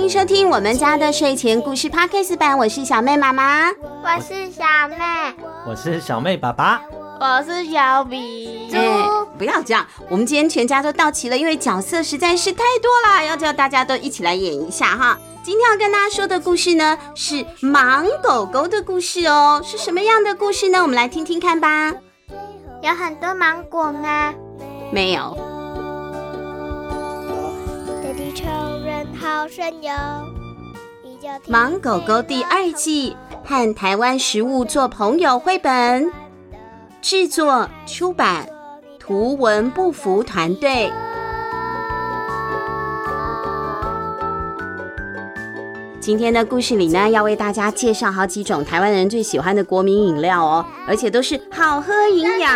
欢迎收听我们家的睡前故事 Podcast 版，我是小妹妈妈，我是小妹，我是小妹爸爸，我是小比。哎，不要这样，我们今天全家都到齐了，因为角色实在是太多了，要叫大家都一起来演一下哈。今天要跟大家说的故事呢，是芒狗狗的故事哦，是什么样的故事呢？我们来听听看吧。有很多芒果吗？没有。芒狗狗第二季，和台湾食物做朋友绘本，制作出版图文不符团队。今天的故事里呢，要为大家介绍好几种台湾人最喜欢的国民饮料哦，而且都是好喝营养。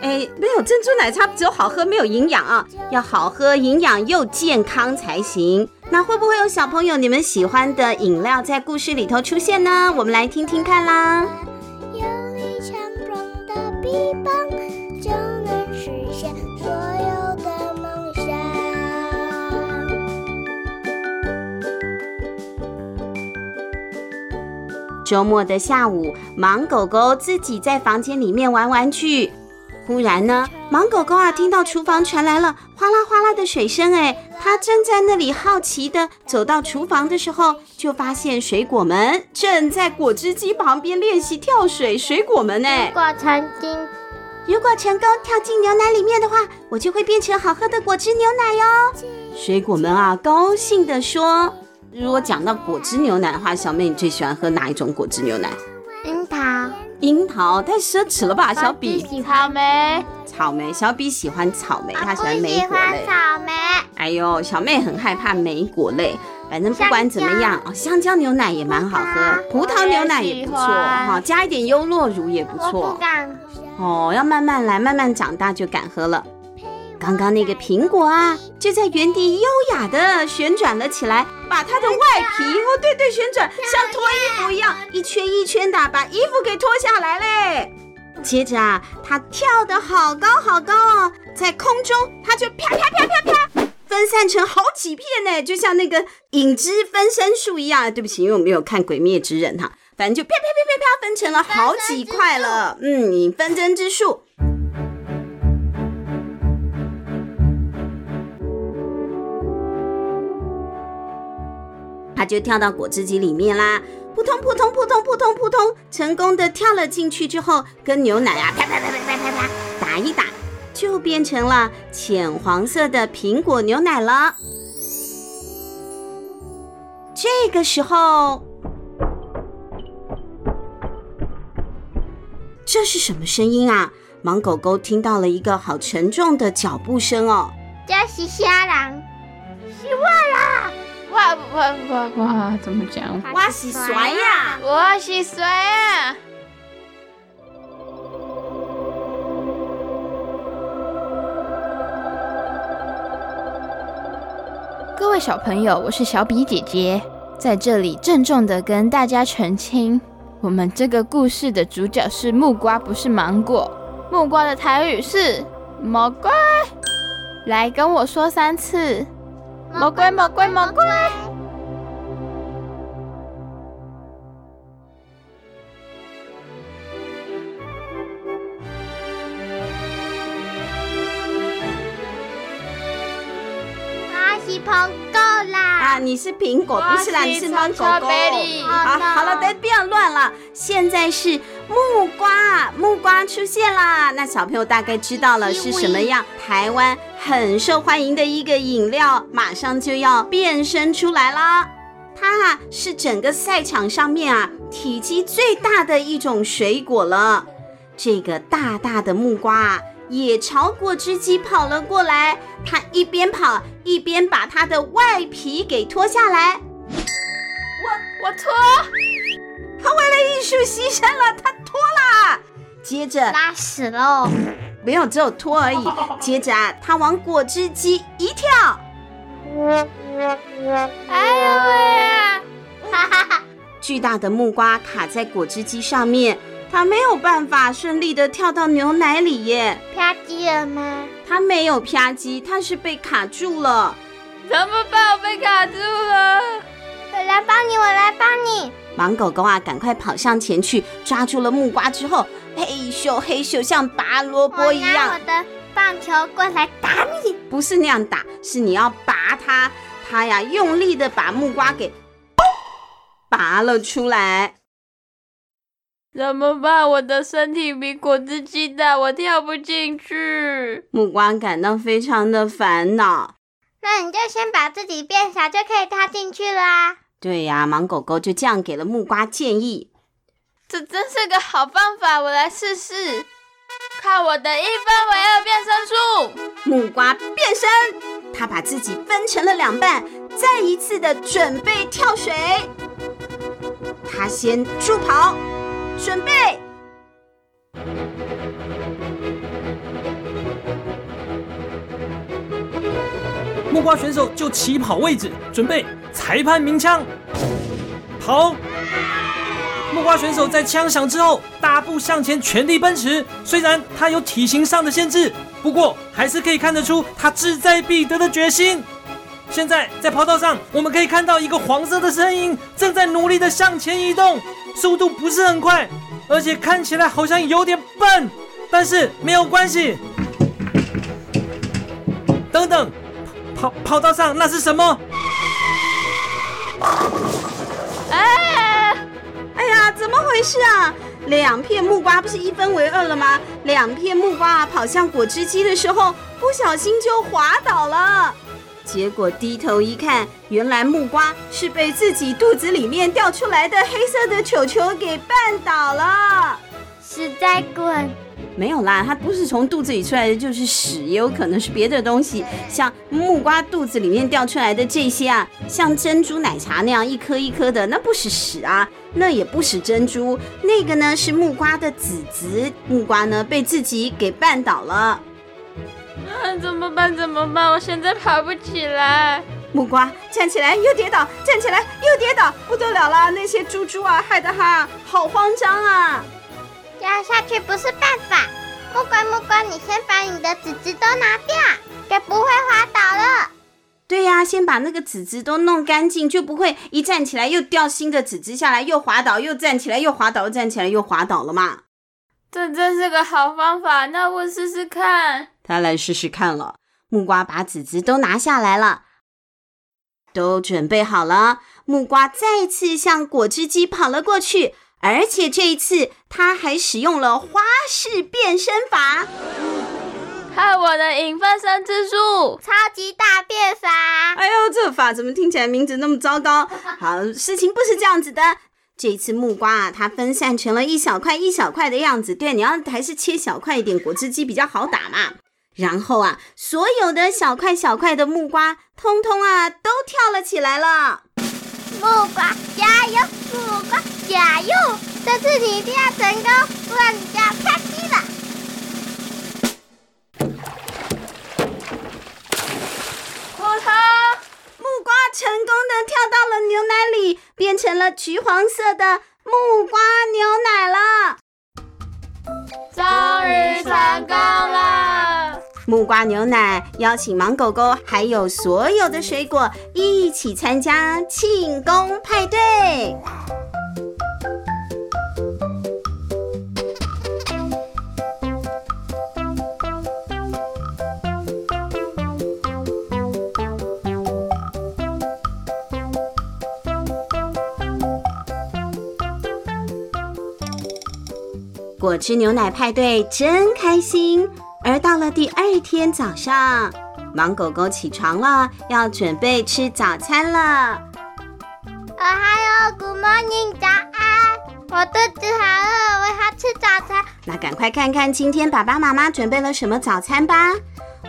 哎，没有珍珠奶茶，只有好喝没有营养啊！要好喝、营养又健康才行。那会不会有小朋友你们喜欢的饮料在故事里头出现呢？我们来听听看啦。周末的下午，盲狗狗自己在房间里面玩玩具。忽然呢，盲狗狗啊，听到厨房传来了哗啦哗啦的水声。哎，它正在那里好奇地走到厨房的时候，就发现水果们正在果汁机旁边练习跳水。水果们，哎，如果成功，如果成功跳进牛奶里面的话，我就会变成好喝的果汁牛奶哟。水果们啊，高兴地说。如果讲到果汁牛奶的话，小妹你最喜欢喝哪一种果汁牛奶？樱桃。樱桃太奢侈了吧，小比。喜欢草莓。草莓，小比喜欢草莓，他喜欢莓喜欢草莓。哎呦，小妹很害怕莓果类。反正不管怎么样，哦，香蕉牛奶也蛮好喝，葡萄牛奶也不错哈，加一点优酪乳也不错。不敢。哦，要慢慢来，慢慢长大就敢喝了。刚刚那个苹果啊，就在原地优雅的旋转了起来，把它的外皮哦，对对，旋转，像脱衣服一样，一圈一圈的把衣服给脱下来嘞。接着啊，它跳得好高好高哦，在空中它就啪啪啪啪啪，分散成好几片呢，就像那个影子分身术一样。对不起，因为我没有看《鬼灭之刃》哈，反正就啪啪啪啪啪分成了好几块了。嗯，你分针之术。他就跳到果汁机里面啦，扑通扑通扑通扑通扑通，成功的跳了进去之后，跟牛奶啊啪啪啪啪啪啪啪打一打，就变成了浅黄色的苹果牛奶了。这个时候，这是什么声音啊？盲狗狗听到了一个好沉重的脚步声哦，这是虾郎，是我啦。哇哇哇哇！怎么讲？我是谁呀？我是谁呀？各位小朋友，我是小比姐姐，在这里郑重的跟大家澄清，我们这个故事的主角是木瓜，不是芒果。木瓜的台语是“魔瓜”，来跟我说三次。魔鬼，魔鬼，魔鬼！你是苹果，不是啦，你是芒狗狗。好，好了，别别乱了。现在是木瓜，木瓜出现啦。那小朋友大概知道了是什么样？台湾。很受欢迎的一个饮料，马上就要变身出来啦！它啊是整个赛场上面啊体积最大的一种水果了。这个大大的木瓜啊也朝果汁机跑了过来，它一边跑一边把它的外皮给脱下来。我我脱，它为了艺术牺牲了，它脱了。接着拉屎喽。没有，只有脱而已。接着啊，他往果汁机一跳，哎呦喂啊！哈哈哈！巨大的木瓜卡在果汁机上面，他没有办法顺利的跳到牛奶里耶。啪叽了吗？他没有啪叽，他是被卡住了。怎么办？我被卡住了！我来帮你，我来帮你。盲狗狗啊，赶快跑上前去，抓住了木瓜之后，嘿咻嘿咻，像拔萝卜一样。我拿我的棒球过来打你。不是那样打，是你要拔它，它呀用力的把木瓜给拔了出来。怎么办？我的身体比果汁机大，我跳不进去。木瓜感到非常的烦恼。那你就先把自己变小，就可以踏进去啦。对呀，盲狗狗就这样给了木瓜建议。这真是个好方法，我来试试。看我的一分为二变身术！木瓜变身，它把自己分成了两半，再一次的准备跳水。它先助跑。准备！木瓜选手就起跑位置，准备。裁判鸣枪，跑！木瓜选手在枪响之后大步向前，全力奔驰。虽然他有体型上的限制，不过还是可以看得出他志在必得的决心。现在在跑道上，我们可以看到一个黄色的身影正在努力的向前移动。速度不是很快，而且看起来好像有点笨，但是没有关系。等等，跑跑道上那是什么？哎，哎呀，怎么回事啊？两片木瓜不是一分为二了吗？两片木瓜跑向果汁机的时候，不小心就滑倒了。结果低头一看，原来木瓜是被自己肚子里面掉出来的黑色的球球给绊倒了。屎在滚！没有啦，它不是从肚子里出来的，就是屎，也有可能是别的东西。像木瓜肚子里面掉出来的这些啊，像珍珠奶茶那样一颗一颗的，那不是屎啊，那也不是珍珠，那个呢是木瓜的籽籽。木瓜呢被自己给绊倒了。啊，怎么办？怎么办？我现在爬不起来。木瓜站起来又跌倒，站起来又跌倒，不得了了！那些猪猪啊，害得他好慌张啊！掉下去不是办法。木瓜，木瓜，你先把你的籽籽都拿掉，就不会滑倒了。对呀、啊，先把那个籽籽都弄干净，就不会一站起来又掉新的籽籽下来，又滑倒，又站起来又滑倒，又站起来又滑倒了嘛。这真是个好方法，那我试试看。他来试试看了。木瓜把籽籽都拿下来了，都准备好了。木瓜再次向果汁机跑了过去，而且这一次他还使用了花式变身法。看我的影分身之术，超级大变法！哎呦，这法怎么听起来名字那么糟糕？好，事情不是这样子的。这次木瓜啊，它分散成了一小块一小块的样子。对，你要还是切小块一点，果汁机比较好打嘛。然后啊，所有的小块小块的木瓜，通通啊都跳了起来了。木瓜加油，木瓜加油！这次你一定要成功，不然你就要开机了。火头，木瓜成功的跳到了牛奶里，变成了橘黄色的木瓜牛奶了。终于成功了！木瓜牛奶邀请芒狗狗还有所有的水果一起参加庆功派对。果汁牛奶派对真开心，而到了第二天早上，盲狗狗起床了，要准备吃早餐了。哦嗨哟，Good morning，早安！我肚子好饿，我要吃早餐。那赶快看看今天爸爸妈妈准备了什么早餐吧。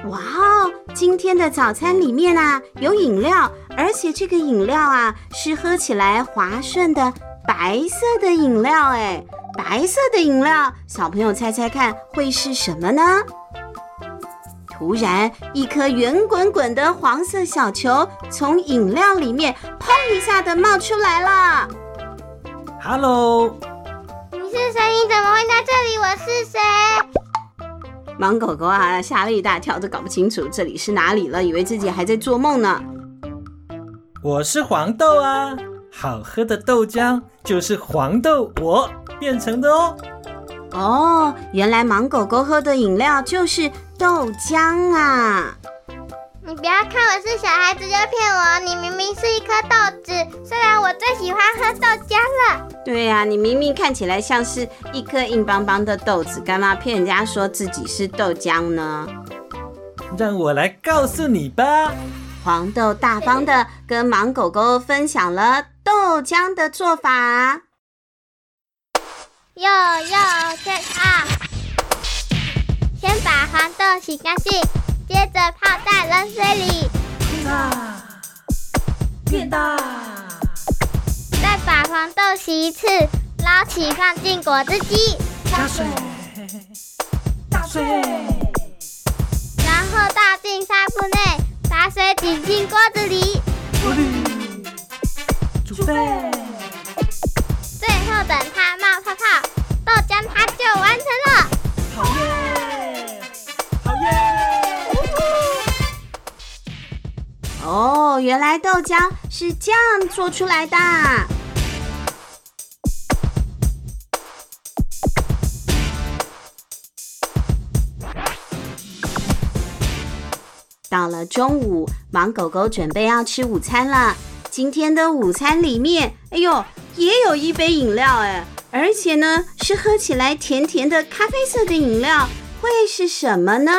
哇哦，今天的早餐里面啊有饮料，而且这个饮料啊是喝起来滑顺的白色的饮料，哎。白色的饮料，小朋友猜猜看会是什么呢？突然，一颗圆滚滚的黄色小球从饮料里面砰一下的冒出来了。Hello，你是谁？你怎么会在这里？我是谁？盲狗狗啊，吓了一大跳，都搞不清楚这里是哪里了，以为自己还在做梦呢。我是黄豆啊，好喝的豆浆就是黄豆我变成的哦。哦，原来芒狗狗喝的饮料就是豆浆啊！你不要看我是小孩子就骗我，你明明是一颗豆子。虽然我最喜欢喝豆浆了。对呀、啊，你明明看起来像是一颗硬邦邦的豆子，干嘛骗人家说自己是豆浆呢？让我来告诉你吧。黄豆大方的跟盲狗狗分享了豆浆的做法。又又先啊，先把黄豆洗干净，接着泡在冷水里，变大，变大，再把黄豆洗一次，捞起放进果汁机，加水，加水，然后倒进纱布内，把水挤进锅子里，锅里，煮沸，最后等它冒泡泡，豆浆它就完成了。好耶，原来豆浆是这样做出来的。到了中午，盲狗狗准备要吃午餐了。今天的午餐里面，哎呦，也有一杯饮料哎，而且呢是喝起来甜甜的咖啡色的饮料，会是什么呢？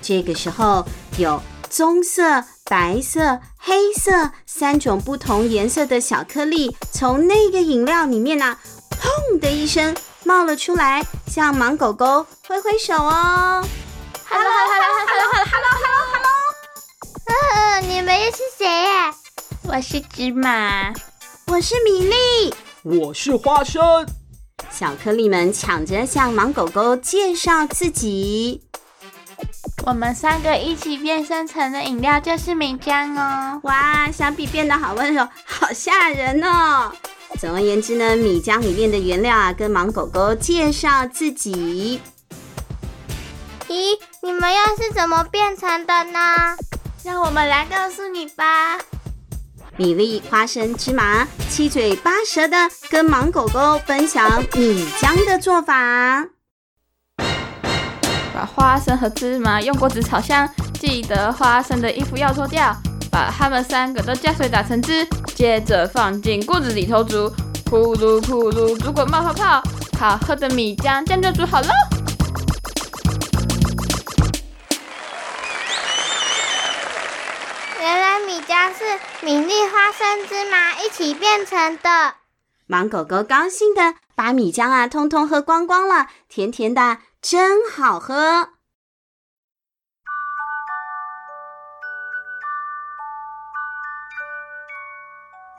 这个时候有棕色、白色、黑色三种不同颜色的小颗粒从那个饮料里面呢、啊，砰的一声冒了出来，向盲狗狗挥挥手哦。Hello，Hello，Hello，Hello，Hello，Hello，Hello。呃，你们又是谁呀？我是芝麻，我是米粒，我是花生。小颗粒们抢着向盲狗狗介绍自己。我们三个一起变身成的饮料就是米浆哦。哇，小比变得好温柔，好吓人哦。总而言之呢，米浆里面的原料啊，跟盲狗狗介绍自己。咦，你们又是怎么变成的呢？让我们来告诉你吧。米粒、花生、芝麻七嘴八舌的跟盲狗狗分享米浆的做法。把花生和芝麻用锅子炒香，记得花生的衣服要脱掉。把它们三个都加水打成汁，接着放进锅子里头煮，咕噜咕噜，煮滚冒泡泡，好喝的米浆这样就煮好了。原来米浆是米粒、花生、芝麻一起变成的。芒狗狗高兴的把米浆啊通通喝光光了，甜甜的，真好喝。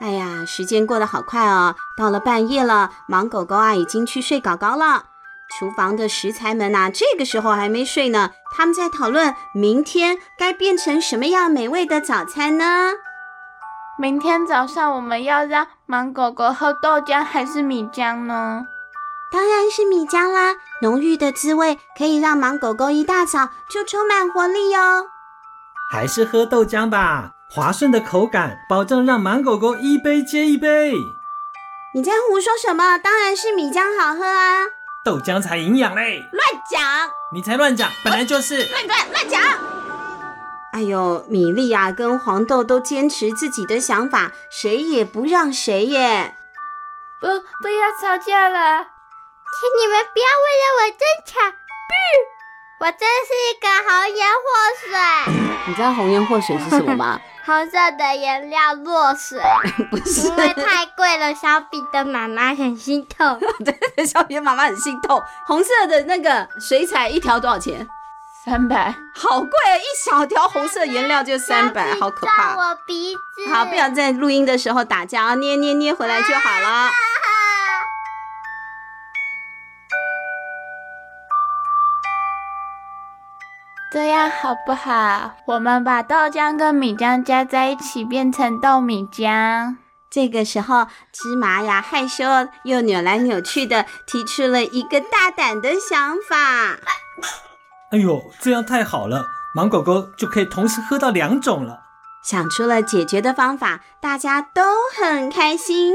哎呀，时间过得好快哦，到了半夜了，芒狗狗啊已经去睡觉觉了。厨房的食材们呐，这个时候还没睡呢。他们在讨论明天该变成什么样美味的早餐呢？明天早上我们要让芒狗狗喝豆浆还是米浆呢？当然是米浆啦，浓郁的滋味可以让芒狗狗一大早就充满活力哟。还是喝豆浆吧，滑顺的口感保证让芒狗狗一杯接一杯。你在胡说什么？当然是米浆好喝啊！豆浆才营养嘞！乱讲！你才乱讲，本来就是乱乱乱讲！哎呦，米粒啊，跟黄豆都坚持自己的想法，谁也不让谁耶！不，不要吵架了，请你们不要为了我争吵。不，我真是一个红颜祸水。你知道红颜祸水是什么吗？红色的颜料落水，不是因为太贵了，小比的妈妈很心痛。对，小比的妈妈很心痛。红色的那个水彩一条多少钱？三百，好贵啊！一小条红色颜料就三百，好可怕。我鼻子。好，不要在录音的时候打架啊！捏捏捏回来就好了。这样好不好？我们把豆浆跟米浆加在一起，变成豆米浆。这个时候，芝麻呀害羞又扭来扭去的，提出了一个大胆的想法。哎呦，这样太好了，芒果狗就可以同时喝到两种了。想出了解决的方法，大家都很开心。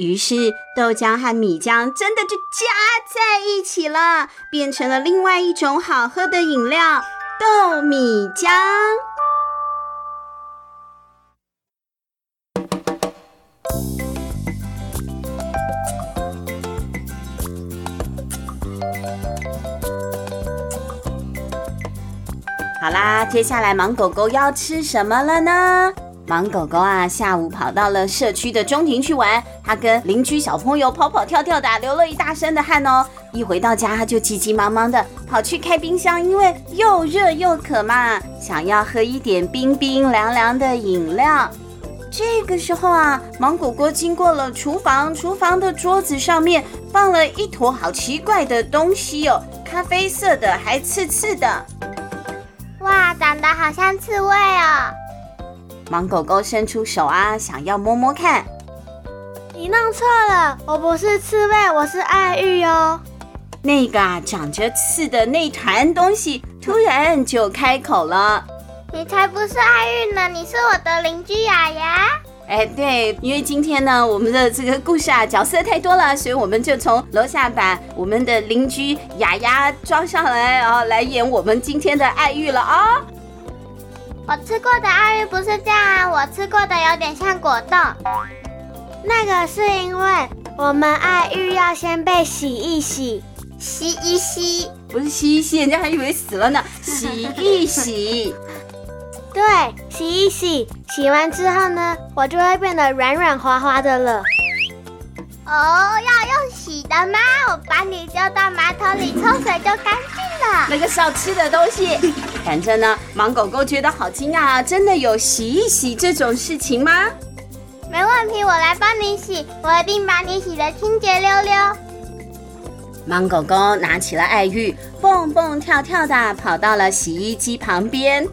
于是豆浆和米浆真的就加在一起了，变成了另外一种好喝的饮料——豆米浆。好啦，接下来芒狗狗要吃什么了呢？芒狗狗啊，下午跑到了社区的中庭去玩，它跟邻居小朋友跑跑跳跳的，流了一大身的汗哦。一回到家，它就急急忙忙的跑去开冰箱，因为又热又渴嘛，想要喝一点冰冰凉凉的饮料。这个时候啊，芒狗狗经过了厨房，厨房的桌子上面放了一坨好奇怪的东西哦，咖啡色的，还刺刺的。哇，长得好像刺猬哦！芒狗狗伸出手啊，想要摸摸看。你弄错了，我不是刺猬，我是爱玉哦。那个啊，长着刺的那团东西突然就开口了：“你才不是爱玉呢，你是我的邻居雅雅。”哎，对，因为今天呢，我们的这个故事啊，角色太多了，所以我们就从楼下把我们的邻居雅雅装上来，然后来演我们今天的爱玉了啊、哦。我吃过的爱玉不是这样啊，我吃过的有点像果冻。那个是因为我们爱玉要先被洗一洗，洗一洗，不是洗一洗，人家还以为死了呢，洗一洗。对，洗一洗，洗完之后呢，我就会变得软软滑滑的了。哦，要用洗的吗？我把你丢到马桶里冲水就干净了。那个是要吃的东西。反正呢，盲狗狗觉得好惊讶啊！真的有洗一洗这种事情吗？没问题，我来帮你洗，我一定把你洗得清洁溜溜。盲狗狗拿起了爱玉，蹦蹦跳跳的跑到了洗衣机旁边。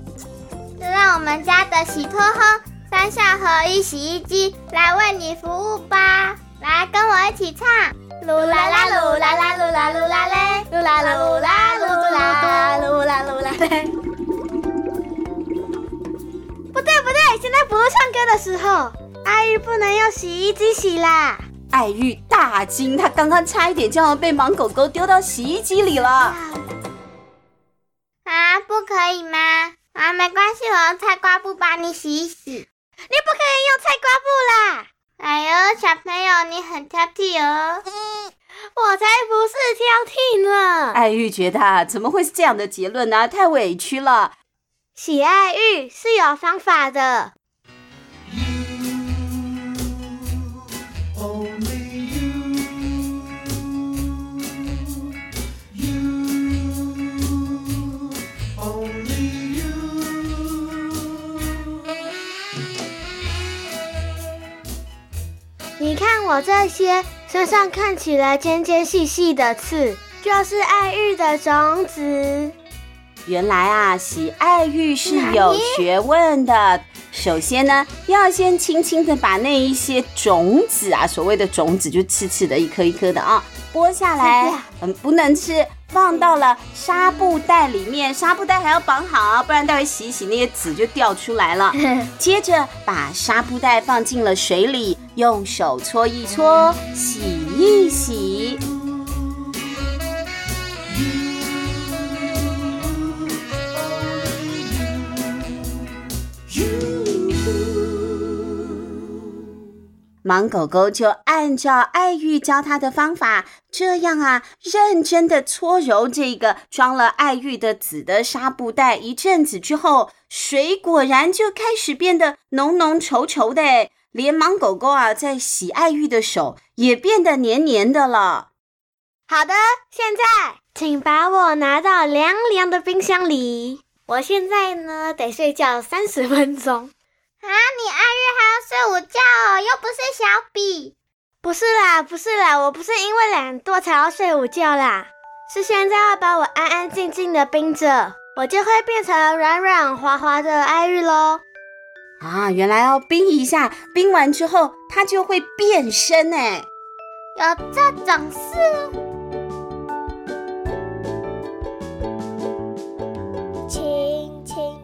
就让我们家的洗脱烘三效合一洗衣机来为你服务吧！来，跟我一起唱：噜啦啦噜啦啦噜啦噜啦啦的时候，爱玉不能用洗衣机洗啦！爱玉大惊，他刚刚差一点就要被盲狗狗丢到洗衣机里了。啊，不可以吗？啊，没关系，我用菜瓜布帮你洗一洗。你不可以用菜瓜布啦！哎呦，小朋友，你很挑剔哦。嗯，我才不是挑剔呢。爱玉觉得怎么会是这样的结论呢？太委屈了。洗爱玉是有方法的。这些身上看起来尖尖细细的刺，就是爱玉的种子。原来啊，洗爱玉是有学问的。首先呢，要先轻轻的把那一些种子啊，所谓的种子就刺刺的，一颗一颗的啊，剥下来，嗯，不能吃，放到了纱布袋里面，纱布袋还要绑好，不然待会洗一洗那些籽就掉出来了。接着把纱布袋放进了水里，用手搓一搓，洗一洗。盲狗狗就按照爱玉教他的方法，这样啊，认真的搓揉这个装了爱玉的紫的纱布袋。一阵子之后，水果然就开始变得浓浓稠稠的，连芒狗狗啊在洗爱玉的手也变得黏黏的了。好的，现在请把我拿到凉凉的冰箱里。我现在呢，得睡觉三十分钟。啊！你爱玉还要睡午觉哦，又不是小比。不是啦，不是啦，我不是因为懒惰才要睡午觉啦，是现在要把我安安静静的冰着，我就会变成软软滑滑的爱玉喽。啊，原来要冰一下，冰完之后它就会变身哎，有这种事？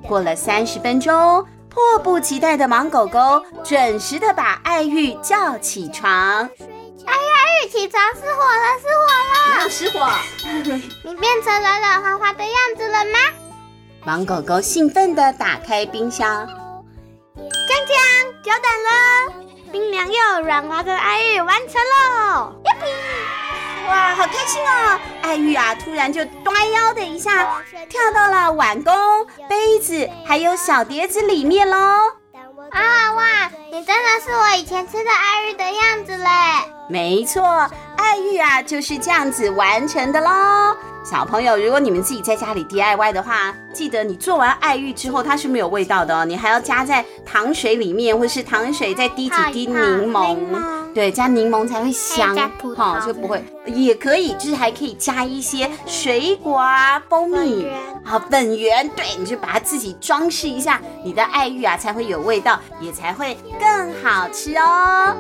过了三十分钟。迫不及待的忙狗狗准时的把爱玉叫起床。哎呀，爱玉，起床！失火了，失火了！没有失火。你变成软软滑滑的样子了吗？忙狗狗兴奋的打开冰箱。锵锵，久等了！冰凉又软滑的爱玉完成喽！开心哦！爱玉啊，突然就端腰的一下跳到了碗公、杯子还有小碟子里面喽！啊哇，你真的是我以前吃的爱玉的样子嘞！没错，爱玉啊就是这样子完成的喽。小朋友，如果你们自己在家里 DIY 的话，记得你做完爱玉之后，它是没有味道的哦，你还要加在糖水里面，或是糖水再滴几滴柠檬，对，加柠檬才会香，好、哦、就不会。也可以，就是还可以加一些水果啊，蜂蜜，啊粉圆，对，你就把它自己装饰一下，你的爱玉啊才会有味道，也才会更好吃哦。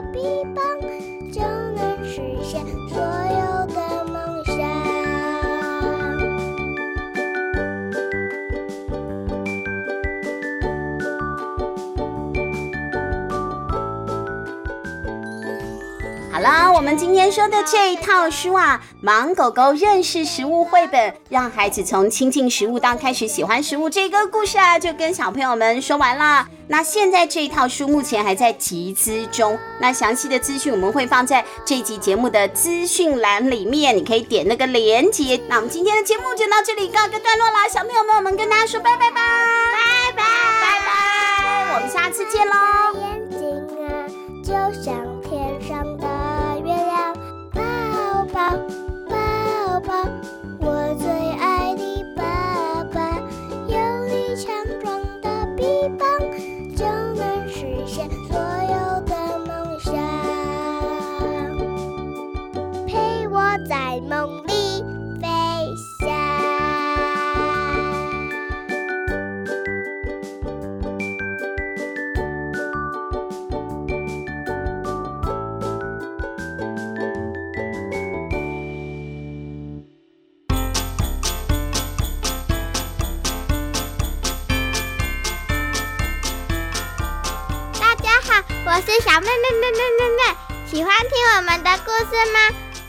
们今天说的这一套书啊，《盲狗狗认识食物绘本》，让孩子从亲近食物到开始喜欢食物这个故事啊，就跟小朋友们说完了。那现在这一套书目前还在集资中，那详细的资讯我们会放在这集节目的资讯栏里面，你可以点那个链接。那我们今天的节目就到这里告一个段落啦，小朋友们，我们跟大家说拜拜吧，拜拜拜拜，我们下次见喽。眼睛啊，就像妹妹妹妹喜欢听我们的故事吗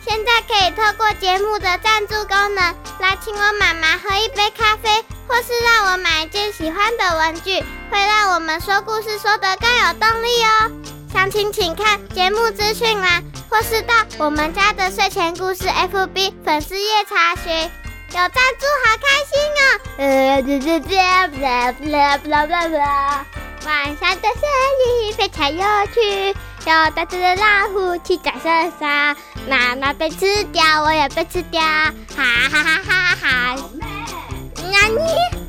现在可以透过节目的赞助功能来请我妈妈喝一杯咖啡或是让我买一件喜欢的文具会让我们说故事说的更有动力哦详情请看节目资讯栏或是到我们家的睡前故事 fb 粉丝页查询有赞助好开心哦呃姐姐姐不啦不啦不啦不啦晚上的森林非常有趣有大只的老虎骑在身上，妈妈被吃掉，我也被吃掉，哈哈哈哈哈哈！那你？